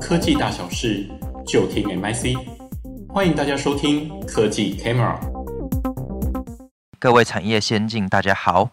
科技大小事，就听 MIC。欢迎大家收听科技 Camera。各位产业先进，大家好。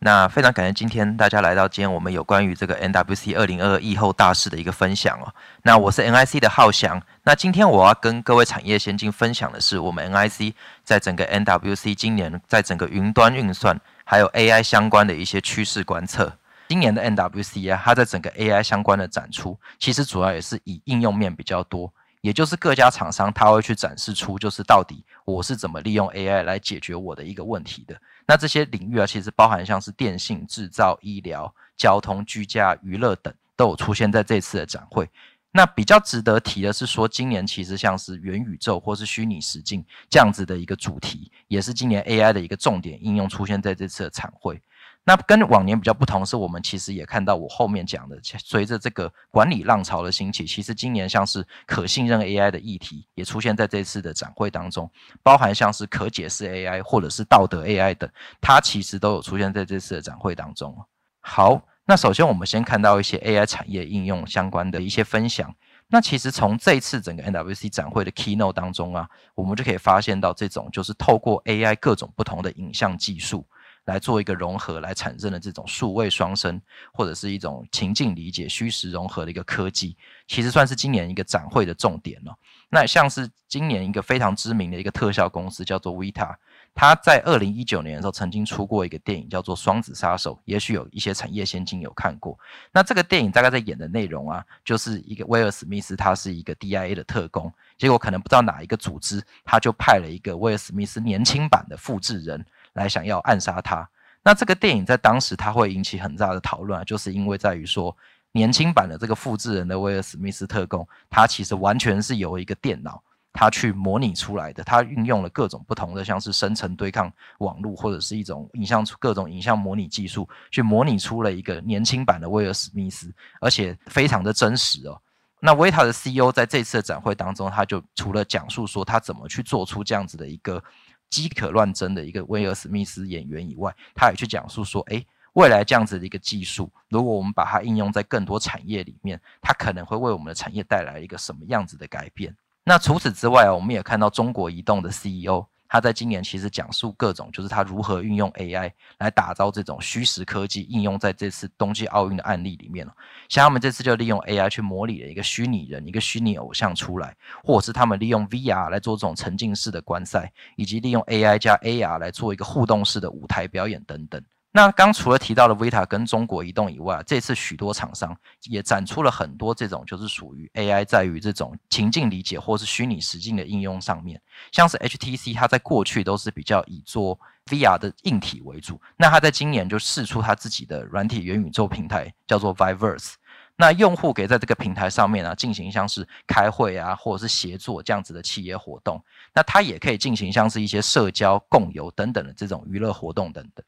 那非常感谢今天大家来到今天我们有关于这个 NWC 二零二二疫后大事的一个分享哦。那我是 NIC 的浩翔。那今天我要跟各位产业先进分享的是我们 NIC 在整个 NWC 今年在整个云端运算还有 AI 相关的一些趋势观测。今年的 NWC 啊，它在整个 AI 相关的展出，其实主要也是以应用面比较多，也就是各家厂商它会去展示出，就是到底我是怎么利用 AI 来解决我的一个问题的。那这些领域啊，其实包含像是电信、制造、医疗、交通、居家、娱乐等，都有出现在这次的展会。那比较值得提的是说，今年其实像是元宇宙或是虚拟实境这样子的一个主题，也是今年 AI 的一个重点应用出现在这次的展会。那跟往年比较不同是，我们其实也看到我后面讲的，随着这个管理浪潮的兴起，其实今年像是可信任 AI 的议题也出现在这次的展会当中，包含像是可解释 AI 或者是道德 AI 等，它其实都有出现在这次的展会当中。好，那首先我们先看到一些 AI 产业应用相关的一些分享。那其实从这次整个 NWC 展会的 Keynote 当中啊，我们就可以发现到这种就是透过 AI 各种不同的影像技术。来做一个融合，来产生的这种数位双生，或者是一种情境理解、虚实融合的一个科技，其实算是今年一个展会的重点了。那像是今年一个非常知名的一个特效公司叫做 Vita，它在二零一九年的时候曾经出过一个电影叫做《双子杀手》，也许有一些产业先进有看过。那这个电影大概在演的内容啊，就是一个威尔史密斯，他是一个 DIA 的特工，结果可能不知道哪一个组织，他就派了一个威尔史密斯年轻版的复制人。来想要暗杀他，那这个电影在当时它会引起很大的讨论啊，就是因为在于说年轻版的这个复制人的威尔史密斯特工，他其实完全是由一个电脑他去模拟出来的，他运用了各种不同的像是生成对抗网络或者是一种影像各种影像模拟技术，去模拟出了一个年轻版的威尔史密斯，而且非常的真实哦。那维塔的 CEO 在这次的展会当中，他就除了讲述说他怎么去做出这样子的一个。机可乱真的一个威尔史密斯演员以外，他也去讲述说，诶，未来这样子的一个技术，如果我们把它应用在更多产业里面，它可能会为我们的产业带来一个什么样子的改变？那除此之外啊，我们也看到中国移动的 CEO。他在今年其实讲述各种，就是他如何运用 AI 来打造这种虚实科技应用在这次冬季奥运的案例里面。像他们这次就利用 AI 去模拟了一个虚拟人、一个虚拟偶像出来，或者是他们利用 VR 来做这种沉浸式的观赛，以及利用 AI 加 AR 来做一个互动式的舞台表演等等。那刚除了提到的 Vita 跟中国移动以外，这次许多厂商也展出了很多这种就是属于 AI 在于这种情境理解或是虚拟实境的应用上面，像是 HTC，它在过去都是比较以做 VR 的硬体为主，那它在今年就试出它自己的软体元宇宙平台，叫做 Viverse。那用户可以在这个平台上面啊进行像是开会啊或者是协作这样子的企业活动，那它也可以进行像是一些社交、共游等等的这种娱乐活动等等。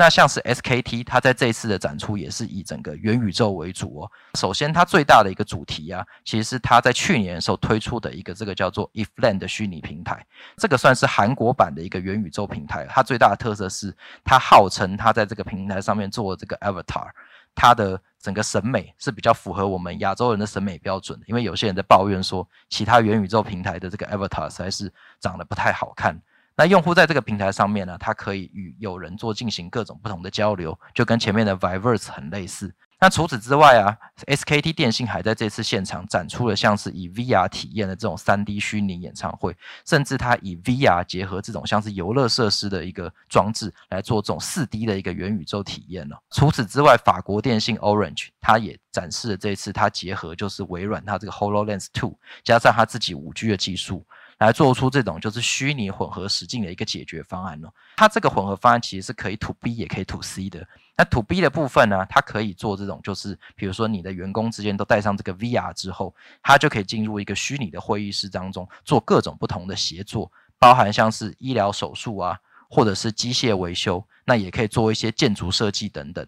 那像是 SKT，它在这一次的展出也是以整个元宇宙为主哦。首先，它最大的一个主题啊，其实是它在去年的时候推出的一个这个叫做 ETHLAND 的虚拟平台，这个算是韩国版的一个元宇宙平台。它最大的特色是，它号称它在这个平台上面做这个 Avatar，它的整个审美是比较符合我们亚洲人的审美标准的。因为有些人在抱怨说，其他元宇宙平台的这个 Avatar 实在是长得不太好看。那用户在这个平台上面呢，他可以与友人做进行各种不同的交流，就跟前面的 Viverse 很类似。那除此之外啊，SKT 电信还在这次现场展出了像是以 VR 体验的这种 3D 虚拟演唱会，甚至它以 VR 结合这种像是游乐设施的一个装置来做这种 4D 的一个元宇宙体验了。除此之外，法国电信 Orange 它也展示了这次它结合就是微软它这个 HoloLens 2加上它自己 5G 的技术。来做出这种就是虚拟混合实境的一个解决方案哦。它这个混合方案其实是可以 to B 也可以 to C 的。那 to B 的部分呢，它可以做这种就是，比如说你的员工之间都带上这个 VR 之后，它就可以进入一个虚拟的会议室当中做各种不同的协作，包含像是医疗手术啊，或者是机械维修，那也可以做一些建筑设计等等。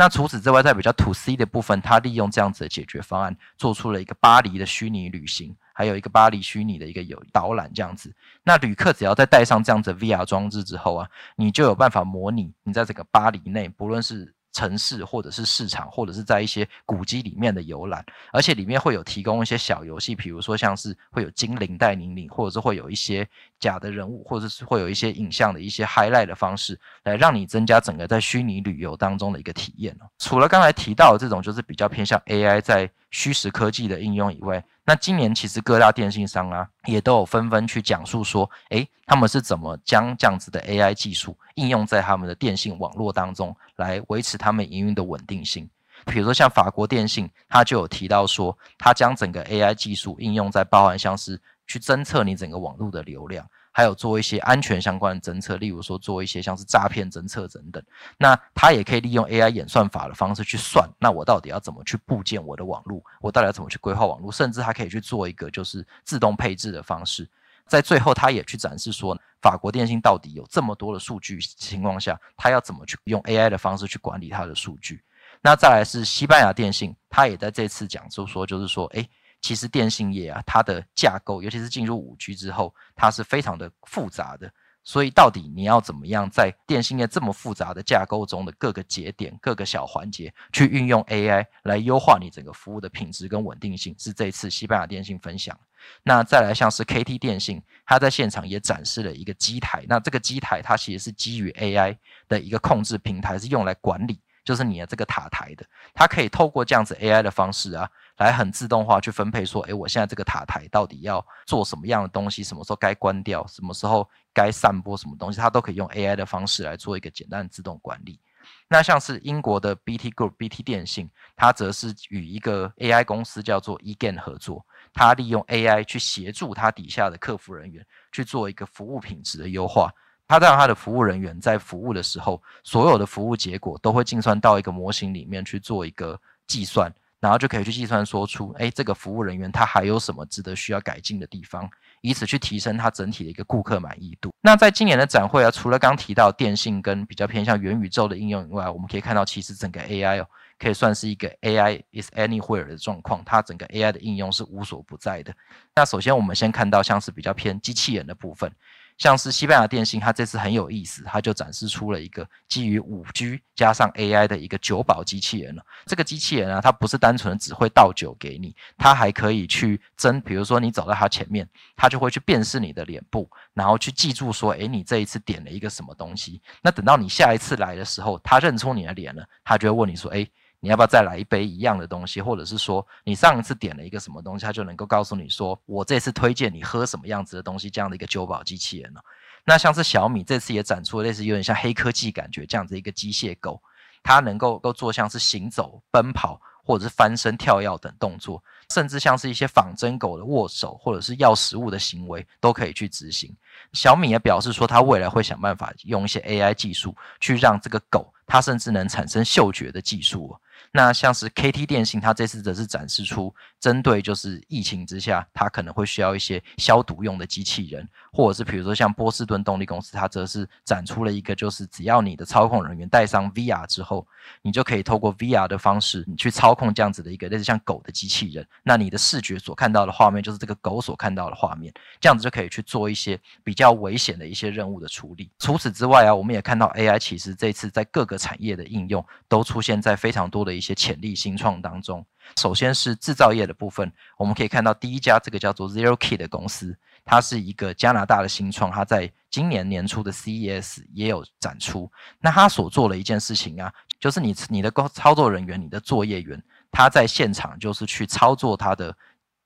那除此之外，在比较 to C 的部分，它利用这样子的解决方案，做出了一个巴黎的虚拟旅行。还有一个巴黎虚拟的一个游导览这样子，那旅客只要在带上这样子 VR 装置之后啊，你就有办法模拟你在这个巴黎内，不论是城市或者是市场，或者是在一些古迹里面的游览，而且里面会有提供一些小游戏，比如说像是会有精灵带领你，或者是会有一些假的人物，或者是会有一些影像的一些 highlight 的方式，来让你增加整个在虚拟旅游当中的一个体验。除了刚才提到的这种就是比较偏向 AI 在虚实科技的应用以外，那今年其实各大电信商啊也都有纷纷去讲述说，诶，他们是怎么将这样子的 AI 技术应用在他们的电信网络当中，来维持他们营运的稳定性。比如说像法国电信，它就有提到说，它将整个 AI 技术应用在包含像是去侦测你整个网络的流量。还有做一些安全相关的侦测，例如说做一些像是诈骗侦测等等。那它也可以利用 AI 演算法的方式去算，那我到底要怎么去布建我的网络？我到底要怎么去规划网络？甚至它可以去做一个就是自动配置的方式。在最后，它也去展示说，法国电信到底有这么多的数据情况下，它要怎么去用 AI 的方式去管理它的数据？那再来是西班牙电信，它也在这次讲述说，就是说，诶。其实电信业啊，它的架构，尤其是进入五 G 之后，它是非常的复杂的。所以，到底你要怎么样在电信业这么复杂的架构中的各个节点、各个小环节，去运用 AI 来优化你整个服务的品质跟稳定性，是这一次西班牙电信分享。那再来像是 KT 电信，它在现场也展示了一个机台。那这个机台它其实是基于 AI 的一个控制平台，是用来管理。就是你的这个塔台的，它可以透过这样子 AI 的方式啊，来很自动化去分配说，诶，我现在这个塔台到底要做什么样的东西，什么时候该关掉，什么时候该散播什么东西，它都可以用 AI 的方式来做一个简单的自动管理。那像是英国的 BT Group，BT 电信，它则是与一个 AI 公司叫做 Egan 合作，它利用 AI 去协助它底下的客服人员去做一个服务品质的优化。他让他的服务人员在服务的时候，所有的服务结果都会计算到一个模型里面去做一个计算，然后就可以去计算说出，哎，这个服务人员他还有什么值得需要改进的地方，以此去提升他整体的一个顾客满意度。那在今年的展会啊，除了刚提到电信跟比较偏向元宇宙的应用以外，我们可以看到其实整个 AI 哦，可以算是一个 AI is anywhere 的状况，它整个 AI 的应用是无所不在的。那首先我们先看到像是比较偏机器人的部分。像是西班牙电信，它这次很有意思，它就展示出了一个基于五 G 加上 AI 的一个酒保机器人了。这个机器人啊，它不是单纯只会倒酒给你，它还可以去侦，比如说你走到它前面，它就会去辨识你的脸部，然后去记住说，诶，你这一次点了一个什么东西。那等到你下一次来的时候，它认出你的脸了，它就会问你说，诶。你要不要再来一杯一样的东西，或者是说你上一次点了一个什么东西，它就能够告诉你说，我这次推荐你喝什么样子的东西，这样的一个酒保机器人呢？那像是小米这次也展出类似有点像黑科技感觉这样子一个机械狗，它能够够做像是行走、奔跑或者是翻身、跳跃等动作，甚至像是一些仿真狗的握手或者是要食物的行为都可以去执行。小米也表示说，它未来会想办法用一些 AI 技术去让这个狗，它甚至能产生嗅觉的技术。那像是 KT 电信，它这次则是展示出针对就是疫情之下，它可能会需要一些消毒用的机器人，或者是比如说像波士顿动力公司，它则是展出了一个就是只要你的操控人员戴上 VR 之后，你就可以透过 VR 的方式，你去操控这样子的一个类似像狗的机器人，那你的视觉所看到的画面就是这个狗所看到的画面，这样子就可以去做一些比较危险的一些任务的处理。除此之外啊，我们也看到 AI 其实这次在各个产业的应用都出现在非常多的。一些潜力新创当中，首先是制造业的部分，我们可以看到第一家这个叫做 ZeroKey 的公司，它是一个加拿大的新创，它在今年年初的 CES 也有展出。那它所做的一件事情啊，就是你你的工操作人员，你的作业员，他在现场就是去操作他的。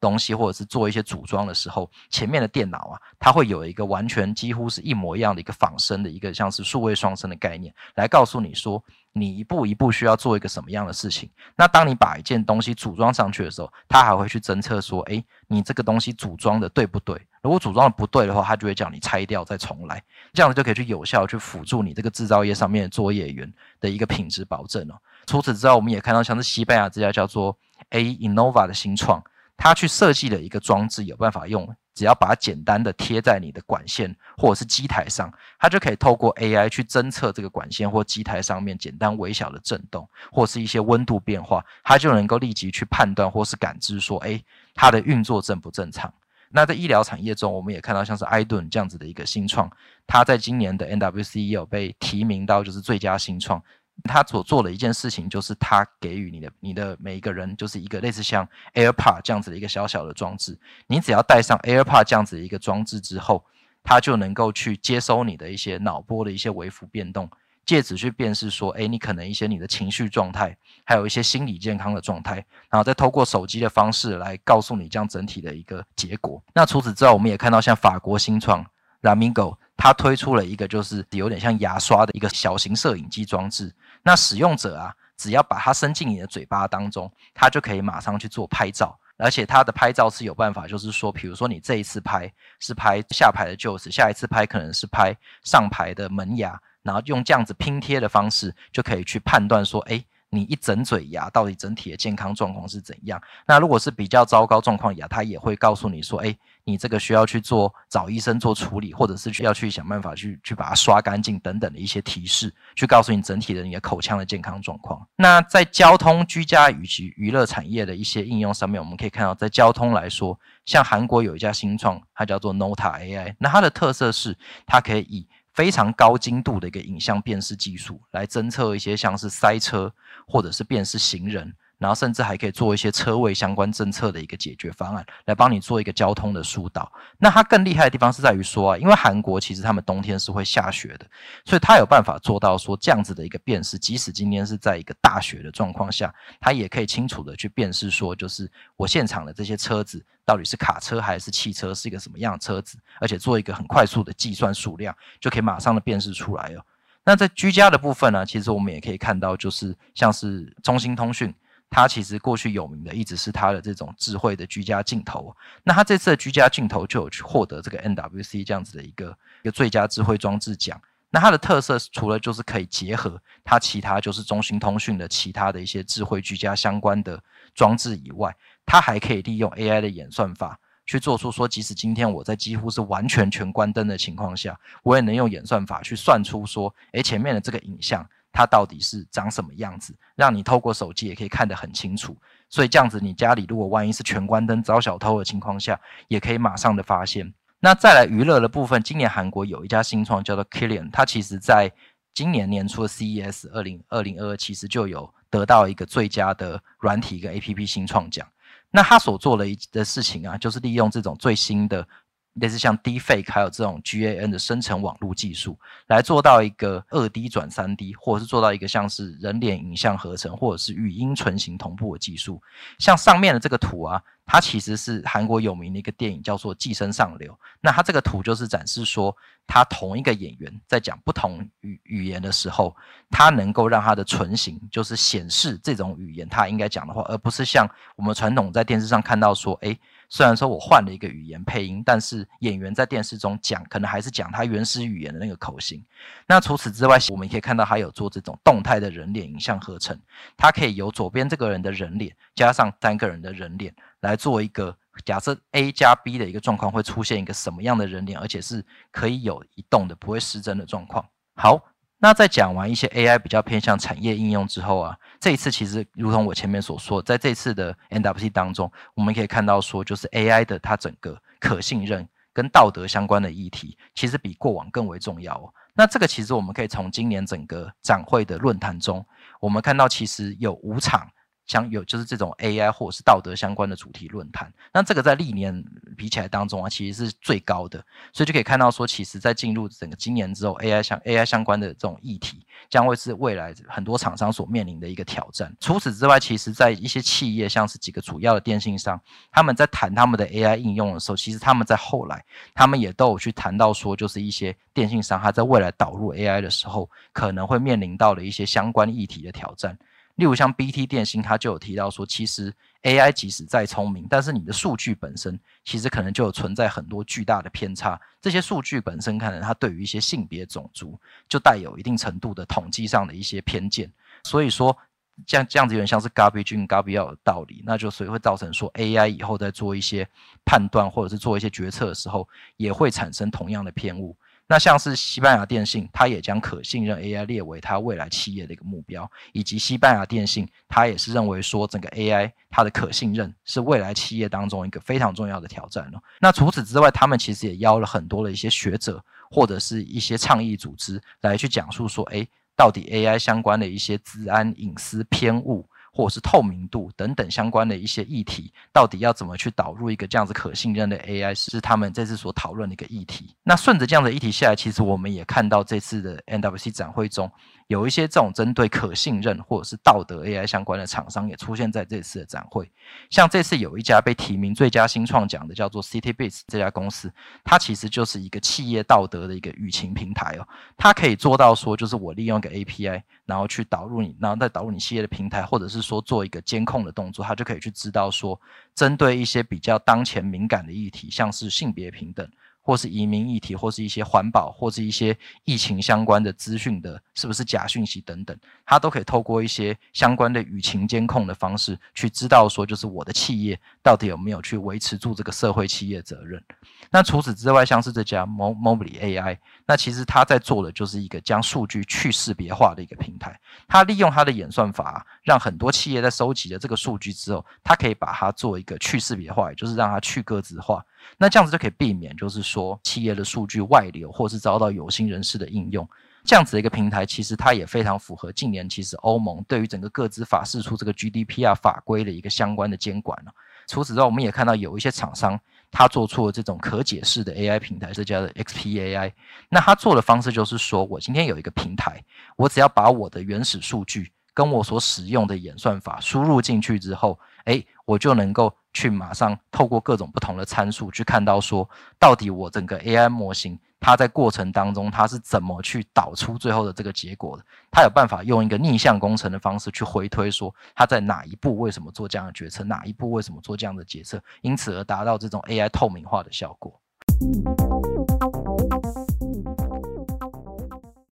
东西或者是做一些组装的时候，前面的电脑啊，它会有一个完全几乎是一模一样的一个仿生的一个像是数位双生的概念，来告诉你说你一步一步需要做一个什么样的事情。那当你把一件东西组装上去的时候，它还会去侦测说，诶，你这个东西组装的对不对？如果组装的不对的话，它就会叫你拆掉再重来，这样子就可以去有效去辅助你这个制造业上面的作业员的一个品质保证哦。除此之外，我们也看到像是西班牙这家叫做 A Innova 的新创。他去设计了一个装置，有办法用，只要把它简单的贴在你的管线或者是机台上，它就可以透过 AI 去侦测这个管线或机台上面简单微小的震动，或是一些温度变化，它就能够立即去判断或是感知说，诶，它的运作正不正常。那在医疗产业中，我们也看到像是 iDun 这样子的一个新创，它在今年的 NWC 也有被提名到就是最佳新创。他所做的一件事情，就是他给予你的你的每一个人，就是一个类似像 AirPod 这样子的一个小小的装置。你只要带上 AirPod 这样子的一个装置之后，它就能够去接收你的一些脑波的一些微幅变动，借此去辨识说，诶，你可能一些你的情绪状态，还有一些心理健康的状态，然后再透过手机的方式来告诉你这样整体的一个结果。那除此之外，我们也看到像法国新创 Ramingo 它推出了一个就是有点像牙刷的一个小型摄影机装置。那使用者啊，只要把它伸进你的嘴巴当中，它就可以马上去做拍照，而且它的拍照是有办法，就是说，比如说你这一次拍是拍下排的臼齿，下一次拍可能是拍上排的门牙，然后用这样子拼贴的方式，就可以去判断说，诶，你一整嘴牙到底整体的健康状况是怎样？那如果是比较糟糕状况牙，它也会告诉你说，诶。你这个需要去做找医生做处理，或者是需要去想办法去去把它刷干净等等的一些提示，去告诉你整体的你的口腔的健康状况。那在交通、居家以及娱乐产业的一些应用上面，我们可以看到，在交通来说，像韩国有一家新创，它叫做 Nota AI，那它的特色是它可以以非常高精度的一个影像辨识技术来侦测一些像是塞车或者是辨识行人。然后甚至还可以做一些车位相关政策的一个解决方案，来帮你做一个交通的疏导。那它更厉害的地方是在于说啊，因为韩国其实他们冬天是会下雪的，所以它有办法做到说这样子的一个辨识，即使今天是在一个大雪的状况下，它也可以清楚的去辨识说，就是我现场的这些车子到底是卡车还是汽车，是一个什么样的车子，而且做一个很快速的计算数量，就可以马上的辨识出来哦。那在居家的部分呢，其实我们也可以看到，就是像是中兴通讯。它其实过去有名的一直是它的这种智慧的居家镜头，那它这次的居家镜头就有去获得这个 NWC 这样子的一个一个最佳智慧装置奖。那它的特色除了就是可以结合它其他就是中兴通讯的其他的一些智慧居家相关的装置以外，它还可以利用 AI 的演算法去做出说，即使今天我在几乎是完全全关灯的情况下，我也能用演算法去算出说，诶，前面的这个影像。它到底是长什么样子，让你透过手机也可以看得很清楚。所以这样子，你家里如果万一是全关灯遭小偷的情况下，也可以马上的发现。那再来娱乐的部分，今年韩国有一家新创叫做 Killian，它其实在今年年初的 CES 二零二零二二，其实就有得到一个最佳的软体跟 APP 新创奖。那他所做的一的事情啊，就是利用这种最新的。类似像 Deepfake 还有这种 GAN 的生成网络技术，来做到一个二 D 转三 D，或者是做到一个像是人脸影像合成，或者是语音唇形同步的技术。像上面的这个图啊，它其实是韩国有名的一个电影，叫做《寄生上流》。那它这个图就是展示说，它同一个演员在讲不同语语言的时候，它能够让它的唇形就是显示这种语言它应该讲的话，而不是像我们传统在电视上看到说，诶。虽然说我换了一个语言配音，但是演员在电视中讲，可能还是讲他原始语言的那个口型。那除此之外，我们可以看到还有做这种动态的人脸影像合成，它可以由左边这个人的人脸加上三个人的人脸来做一个假设 A 加 B 的一个状况会出现一个什么样的人脸，而且是可以有移动的，不会失真的状况。好。那在讲完一些 AI 比较偏向产业应用之后啊，这一次其实如同我前面所说，在这次的 NWC 当中，我们可以看到说，就是 AI 的它整个可信任跟道德相关的议题，其实比过往更为重要。那这个其实我们可以从今年整个展会的论坛中，我们看到其实有五场。像有就是这种 AI 或者是道德相关的主题论坛，那这个在历年比起来当中啊，其实是最高的，所以就可以看到说，其实在进入整个今年之后，AI 相 AI 相关的这种议题，将会是未来很多厂商所面临的一个挑战。除此之外，其实在一些企业，像是几个主要的电信商，他们在谈他们的 AI 应用的时候，其实他们在后来，他们也都有去谈到说，就是一些电信商他在未来导入 AI 的时候，可能会面临到的一些相关议题的挑战。例如像 BT 电信，它就有提到说，其实 AI 即使再聪明，但是你的数据本身其实可能就有存在很多巨大的偏差。这些数据本身可能它对于一些性别、种族就带有一定程度的统计上的一些偏见。所以说，这样这样子有点像是 garbage in garbage out 的道理，那就所以会造成说 AI 以后在做一些判断或者是做一些决策的时候，也会产生同样的偏误。那像是西班牙电信，它也将可信任 AI 列为它未来企业的一个目标，以及西班牙电信，它也是认为说整个 AI 它的可信任是未来企业当中一个非常重要的挑战了。那除此之外，他们其实也邀了很多的一些学者或者是一些倡议组织来去讲述说，诶，到底 AI 相关的一些治安、隐私、偏误。或者是透明度等等相关的一些议题，到底要怎么去导入一个这样子可信任的 AI，是他们这次所讨论的一个议题。那顺着这样的议题下来，其实我们也看到这次的 NWC 展会中，有一些这种针对可信任或者是道德 AI 相关的厂商也出现在这次的展会。像这次有一家被提名最佳新创奖的叫做 CityBits 这家公司，它其实就是一个企业道德的一个舆情平台哦，它可以做到说，就是我利用一个 API，然后去导入你，然后再导入你企业的平台，或者是说做一个监控的动作，它就可以去知道说，针对一些比较当前敏感的议题，像是性别平等，或是移民议题，或是一些环保，或是一些疫情相关的资讯的，是不是假讯息等等，它都可以透过一些相关的舆情监控的方式，去知道说，就是我的企业到底有没有去维持住这个社会企业责任。那除此之外，像是这家 Mobley AI，那其实它在做的就是一个将数据去识别化的一个平台。它利用它的演算法，让很多企业在收集了这个数据之后，它可以把它做一个去识别化，也就是让它去个资化。那这样子就可以避免，就是说企业的数据外流，或是遭到有心人士的应用。这样子的一个平台，其实它也非常符合近年其实欧盟对于整个个资法释出这个 GDPR 法规的一个相关的监管了。除此之外，我们也看到有一些厂商，他做出了这种可解释的 AI 平台，这叫做 XPAI。那他做的方式就是说，我今天有一个平台，我只要把我的原始数据跟我所使用的演算法输入进去之后，诶，我就能够。去马上透过各种不同的参数去看到说，到底我整个 AI 模型它在过程当中它是怎么去导出最后的这个结果的？它有办法用一个逆向工程的方式去回推说，它在哪一步为什么做这样的决策，哪一步为什么做这样的决策，因此而达到这种 AI 透明化的效果。